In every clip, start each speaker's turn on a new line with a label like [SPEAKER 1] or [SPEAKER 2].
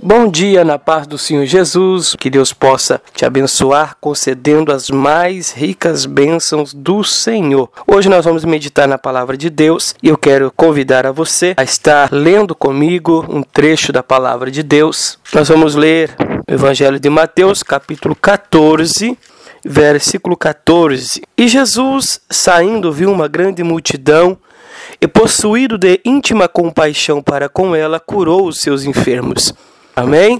[SPEAKER 1] Bom dia na paz do Senhor Jesus, que Deus possa te abençoar, concedendo as mais ricas bênçãos do Senhor. Hoje nós vamos meditar na palavra de Deus e eu quero convidar a você a estar lendo comigo um trecho da palavra de Deus. Nós vamos ler o Evangelho de Mateus, capítulo 14, versículo 14. E Jesus, saindo, viu uma grande multidão e, possuído de íntima compaixão para com ela, curou os seus enfermos. Amém?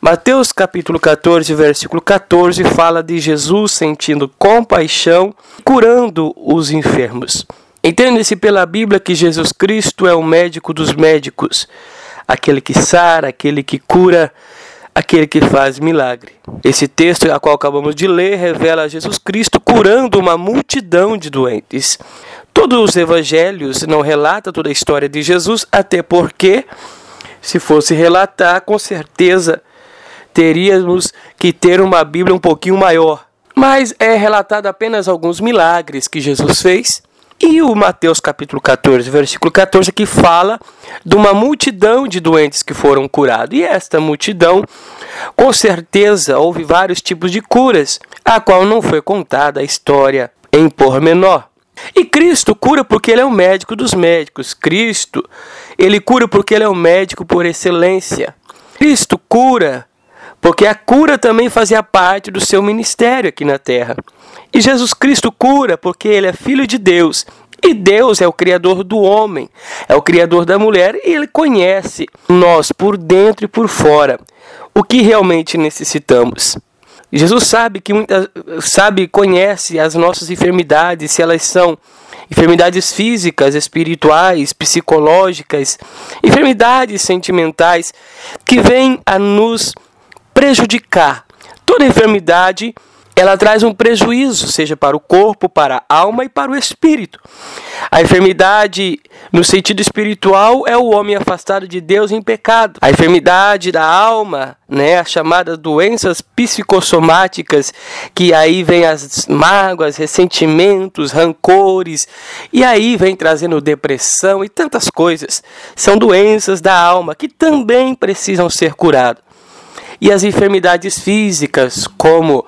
[SPEAKER 1] Mateus capítulo 14, versículo 14 fala de Jesus sentindo compaixão, curando os enfermos. Entende-se pela Bíblia que Jesus Cristo é o médico dos médicos, aquele que sara, aquele que cura, aquele que faz milagre. Esse texto, a qual acabamos de ler, revela Jesus Cristo curando uma multidão de doentes. Todos os evangelhos não relatam toda a história de Jesus, até porque se fosse relatar, com certeza teríamos que ter uma Bíblia um pouquinho maior. Mas é relatado apenas alguns milagres que Jesus fez. E o Mateus capítulo 14, versículo 14, que fala de uma multidão de doentes que foram curados. E esta multidão, com certeza, houve vários tipos de curas, a qual não foi contada a história em pormenor. E Cristo cura porque ele é o médico dos médicos. Cristo, ele cura porque ele é o médico por excelência. Cristo cura porque a cura também fazia parte do seu ministério aqui na terra. E Jesus Cristo cura porque ele é filho de Deus. E Deus é o criador do homem, é o criador da mulher e ele conhece nós por dentro e por fora. O que realmente necessitamos. Jesus sabe que muitas sabe, conhece as nossas enfermidades, se elas são enfermidades físicas, espirituais, psicológicas, enfermidades sentimentais que vêm a nos prejudicar. Toda enfermidade ela traz um prejuízo, seja para o corpo, para a alma e para o espírito. A enfermidade, no sentido espiritual, é o homem afastado de Deus em pecado. A enfermidade da alma, né, as chamadas doenças psicossomáticas, que aí vem as mágoas, ressentimentos, rancores, e aí vem trazendo depressão e tantas coisas. São doenças da alma que também precisam ser curadas. E as enfermidades físicas, como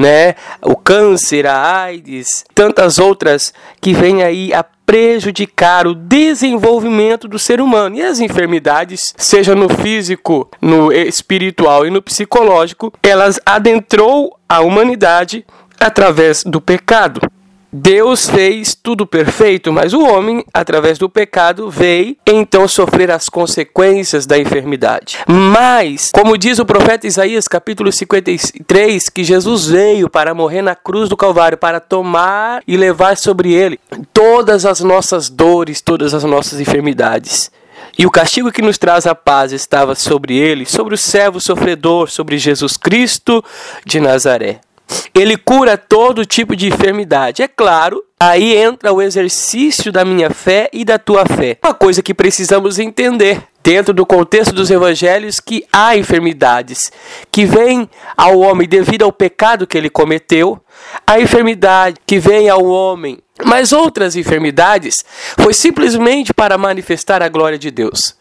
[SPEAKER 1] né? O câncer, a AIDS, tantas outras que vêm aí a prejudicar o desenvolvimento do ser humano. E as enfermidades, seja no físico, no espiritual e no psicológico, elas adentrou a humanidade através do pecado. Deus fez tudo perfeito, mas o homem, através do pecado, veio então sofrer as consequências da enfermidade. Mas, como diz o profeta Isaías, capítulo 53, que Jesus veio para morrer na cruz do Calvário, para tomar e levar sobre ele todas as nossas dores, todas as nossas enfermidades. E o castigo que nos traz a paz estava sobre ele, sobre o servo sofredor, sobre Jesus Cristo de Nazaré. Ele cura todo tipo de enfermidade. É claro, aí entra o exercício da minha fé e da tua fé. Uma coisa que precisamos entender dentro do contexto dos evangelhos que há enfermidades que vêm ao homem devido ao pecado que ele cometeu, a enfermidade que vem ao homem, mas outras enfermidades foi simplesmente para manifestar a glória de Deus.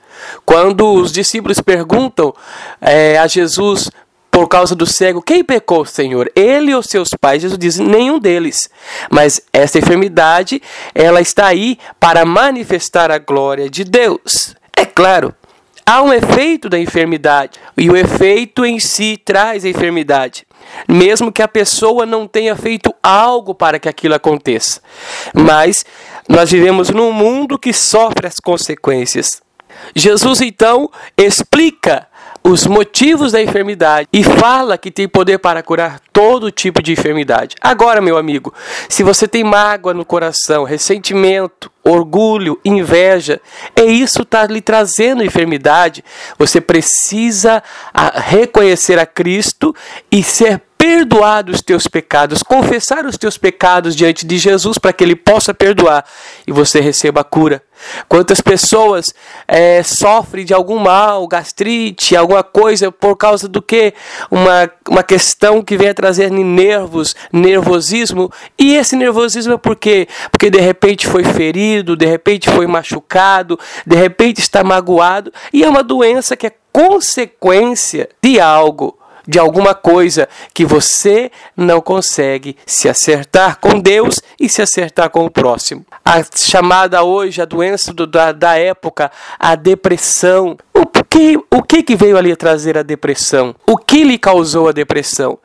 [SPEAKER 1] Quando os discípulos perguntam é, a Jesus por causa do cego, quem pecou, Senhor? Ele ou seus pais? Jesus diz: nenhum deles. Mas essa enfermidade, ela está aí para manifestar a glória de Deus. É claro, há um efeito da enfermidade, e o efeito em si traz a enfermidade. Mesmo que a pessoa não tenha feito algo para que aquilo aconteça. Mas nós vivemos num mundo que sofre as consequências. Jesus então explica os motivos da enfermidade e fala que tem poder para curar todo tipo de enfermidade. Agora, meu amigo, se você tem mágoa no coração, ressentimento, orgulho, inveja, é isso está lhe trazendo enfermidade. Você precisa reconhecer a Cristo e ser perdoado os teus pecados, confessar os teus pecados diante de Jesus para que ele possa perdoar e você receba a cura. Quantas pessoas é, sofrem de algum mal, gastrite, alguma coisa por causa do que? Uma, uma questão que vem a trazer nervos, nervosismo. E esse nervosismo é por quê? Porque de repente foi ferido, de repente foi machucado, de repente está magoado. E é uma doença que é consequência de algo de alguma coisa que você não consegue se acertar com Deus e se acertar com o próximo. A chamada hoje, a doença do, da, da época, a depressão. O que, o que, que veio ali trazer a depressão? O que lhe causou a depressão?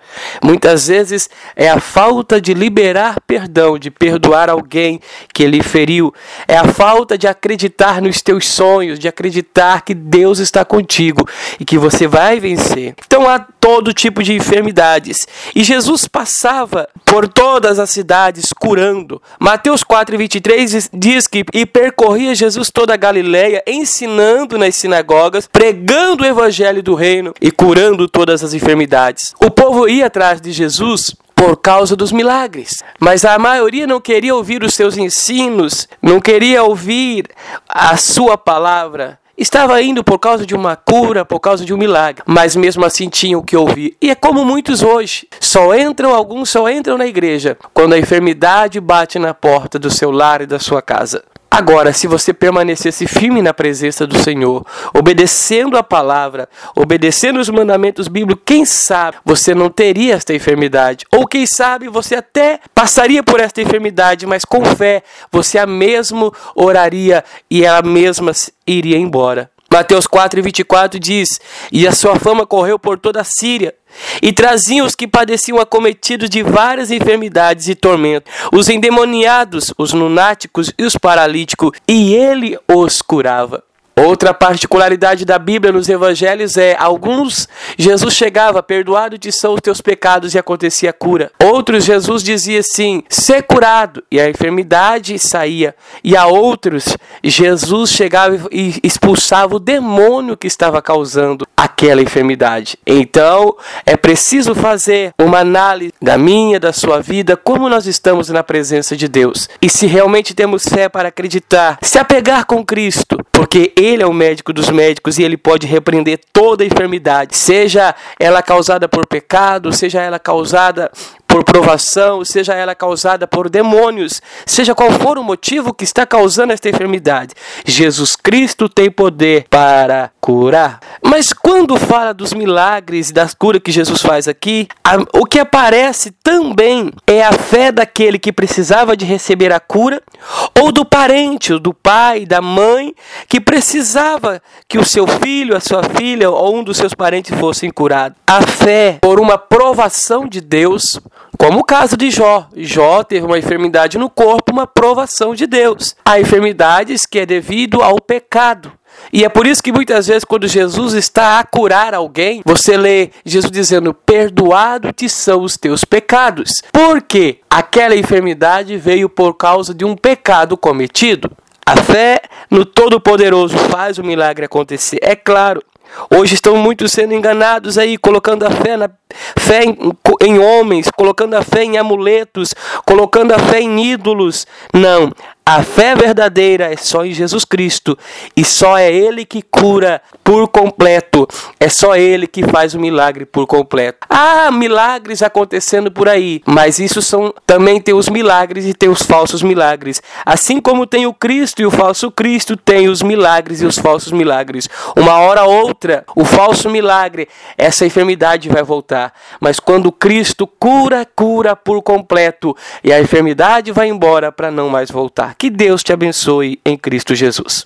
[SPEAKER 1] Muitas vezes é a falta de liberar perdão, de perdoar alguém que lhe feriu. É a falta de acreditar nos teus sonhos, de acreditar que Deus está contigo e que você vai vencer. Então há todo tipo de enfermidades. E Jesus passava por todas as cidades curando. Mateus 4:23 diz que e percorria Jesus toda a Galileia, ensinando nas sinagogas, pregando o evangelho do reino e curando todas as enfermidades. O povo ia atrás de Jesus por causa dos milagres. Mas a maioria não queria ouvir os seus ensinos, não queria ouvir a sua palavra. Estava indo por causa de uma cura, por causa de um milagre, mas mesmo assim tinham que ouvir. E é como muitos hoje, só entram alguns só entram na igreja quando a enfermidade bate na porta do seu lar e da sua casa. Agora, se você permanecesse firme na presença do Senhor, obedecendo a palavra, obedecendo os mandamentos bíblicos, quem sabe você não teria esta enfermidade. Ou quem sabe você até passaria por esta enfermidade, mas com fé você a mesmo oraria e ela mesma iria embora. Mateus 4, 24 diz: E a sua fama correu por toda a Síria, e traziam os que padeciam acometidos de várias enfermidades e tormentos, os endemoniados, os lunáticos e os paralíticos, e ele os curava. Outra particularidade da Bíblia nos evangelhos é: alguns Jesus chegava, perdoado te são os teus pecados e acontecia cura. Outros Jesus dizia assim: ser curado e a enfermidade saía. E a outros Jesus chegava e expulsava o demônio que estava causando aquela enfermidade. Então é preciso fazer uma análise da minha, da sua vida, como nós estamos na presença de Deus e se realmente temos fé para acreditar, se apegar com Cristo, porque ele é o médico dos médicos e ele pode repreender toda enfermidade, seja ela causada por pecado, seja ela causada por provação, seja ela causada por demônios, seja qual for o motivo que está causando esta enfermidade, Jesus Cristo tem poder para curar. Mas quando fala dos milagres e das curas que Jesus faz aqui, o que aparece também é a fé daquele que precisava de receber a cura, ou do parente, ou do pai, da mãe, que precisava que o seu filho, a sua filha ou um dos seus parentes fossem curados. A fé por uma provação de Deus como o caso de Jó. Jó teve uma enfermidade no corpo, uma provação de Deus. Há enfermidades que é devido ao pecado. E é por isso que muitas vezes, quando Jesus está a curar alguém, você lê Jesus dizendo: Perdoado te são os teus pecados. Porque aquela enfermidade veio por causa de um pecado cometido. A fé no Todo-Poderoso faz o milagre acontecer. É claro, Hoje estão muitos sendo enganados aí, colocando a fé, na, fé em, em homens, colocando a fé em amuletos, colocando a fé em ídolos. Não, a fé verdadeira é só em Jesus Cristo e só é Ele que cura por completo. É só Ele que faz o milagre por completo. Há milagres acontecendo por aí, mas isso são também tem os milagres e tem os falsos milagres. Assim como tem o Cristo e o falso Cristo, tem os milagres e os falsos milagres. Uma hora ou outra, o falso milagre, essa enfermidade vai voltar. Mas quando Cristo cura, cura por completo e a enfermidade vai embora para não mais voltar. Que Deus te abençoe em Cristo Jesus.